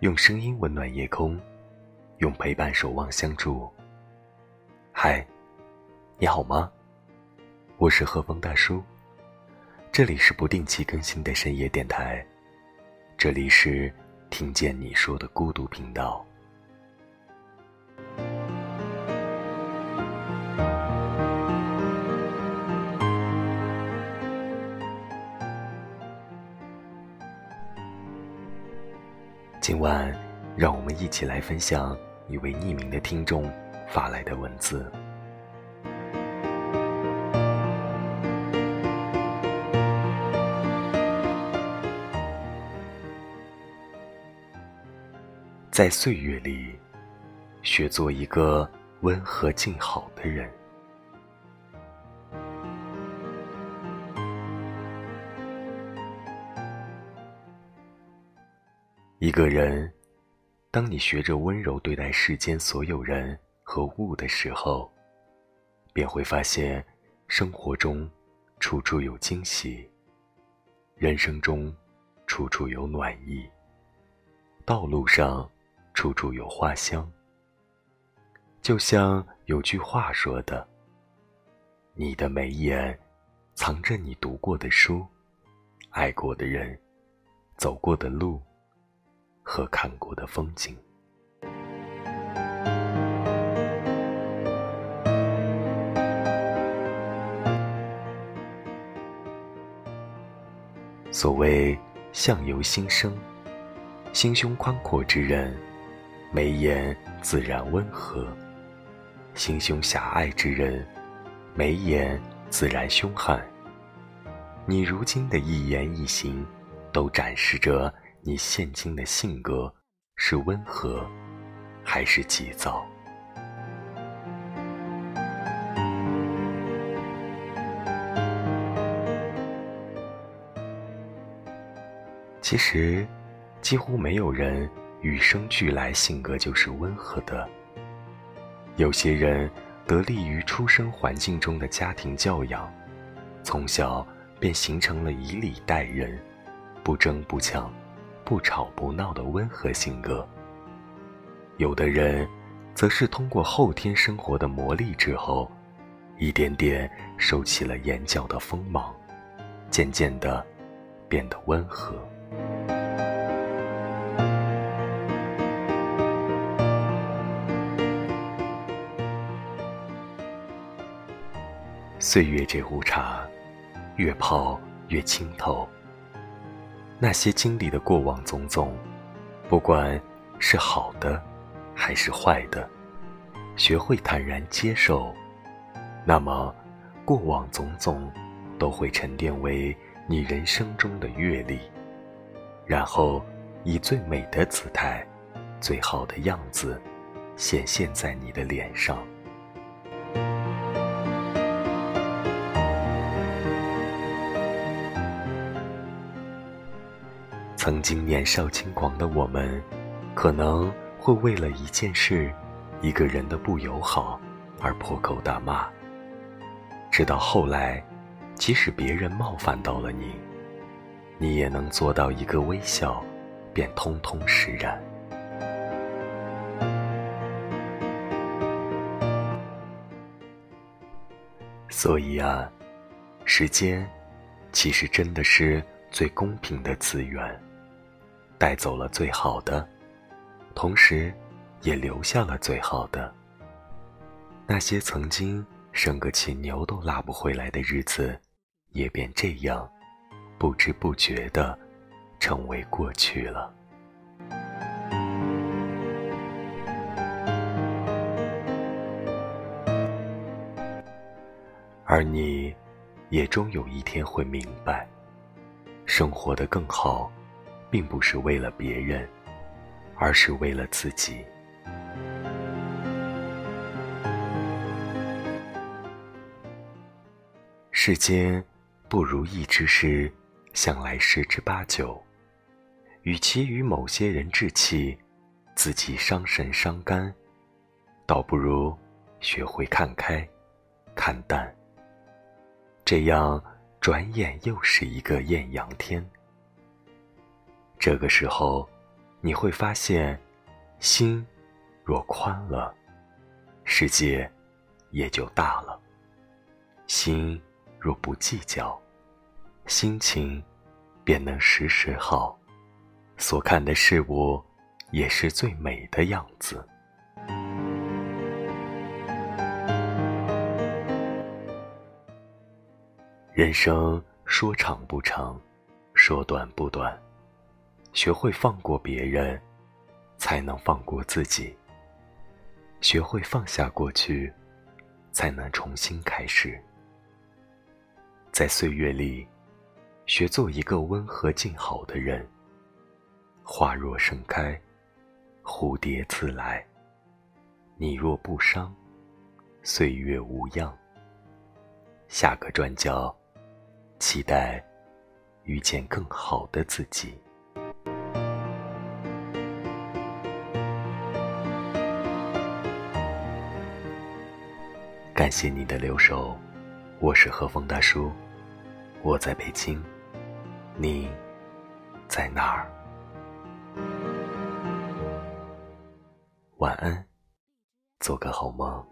用声音温暖夜空，用陪伴守望相助。嗨，你好吗？我是和风大叔，这里是不定期更新的深夜电台，这里是听见你说的孤独频道。今晚，让我们一起来分享一位匿名的听众发来的文字。在岁月里，学做一个温和静好的人。一个人，当你学着温柔对待世间所有人和物的时候，便会发现，生活中处处有惊喜，人生中处处有暖意，道路上处处有花香。就像有句话说的：“你的眉眼，藏着你读过的书，爱过的人，走过的路。”和看过的风景。所谓相由心生，心胸宽阔之人，眉眼自然温和；心胸狭隘之人，眉眼自然凶悍。你如今的一言一行，都展示着。你现今的性格是温和，还是急躁？其实，几乎没有人与生俱来性格就是温和的。有些人得力于出生环境中的家庭教养，从小便形成了以礼待人，不争不抢。不吵不闹的温和性格。有的人，则是通过后天生活的磨砺之后，一点点收起了眼角的锋芒，渐渐的变得温和。岁月这壶茶，越泡越清透。那些经历的过往种种，不管是好的还是坏的，学会坦然接受，那么过往种种都会沉淀为你人生中的阅历，然后以最美的姿态、最好的样子显现在你的脸上。曾经年少轻狂的我们，可能会为了一件事、一个人的不友好而破口大骂。直到后来，即使别人冒犯到了你，你也能做到一个微笑，便通通释然。所以啊，时间其实真的是最公平的资源。带走了最好的，同时，也留下了最好的。那些曾经生个气牛都拉不回来的日子，也便这样，不知不觉的，成为过去了。而你，也终有一天会明白，生活的更好。并不是为了别人，而是为了自己。世间不如意之事，向来十之八九。与其与某些人置气，自己伤神伤肝，倒不如学会看开、看淡。这样，转眼又是一个艳阳天。这个时候，你会发现，心若宽了，世界也就大了；心若不计较，心情便能时时好，所看的事物也是最美的样子。人生说长不长，说短不短。学会放过别人，才能放过自己；学会放下过去，才能重新开始。在岁月里，学做一个温和静好的人。花若盛开，蝴蝶自来。你若不伤，岁月无恙。下个转角。期待遇见更好的自己。感谢你的留守，我是和风大叔，我在北京，你在哪儿？晚安，做个好梦。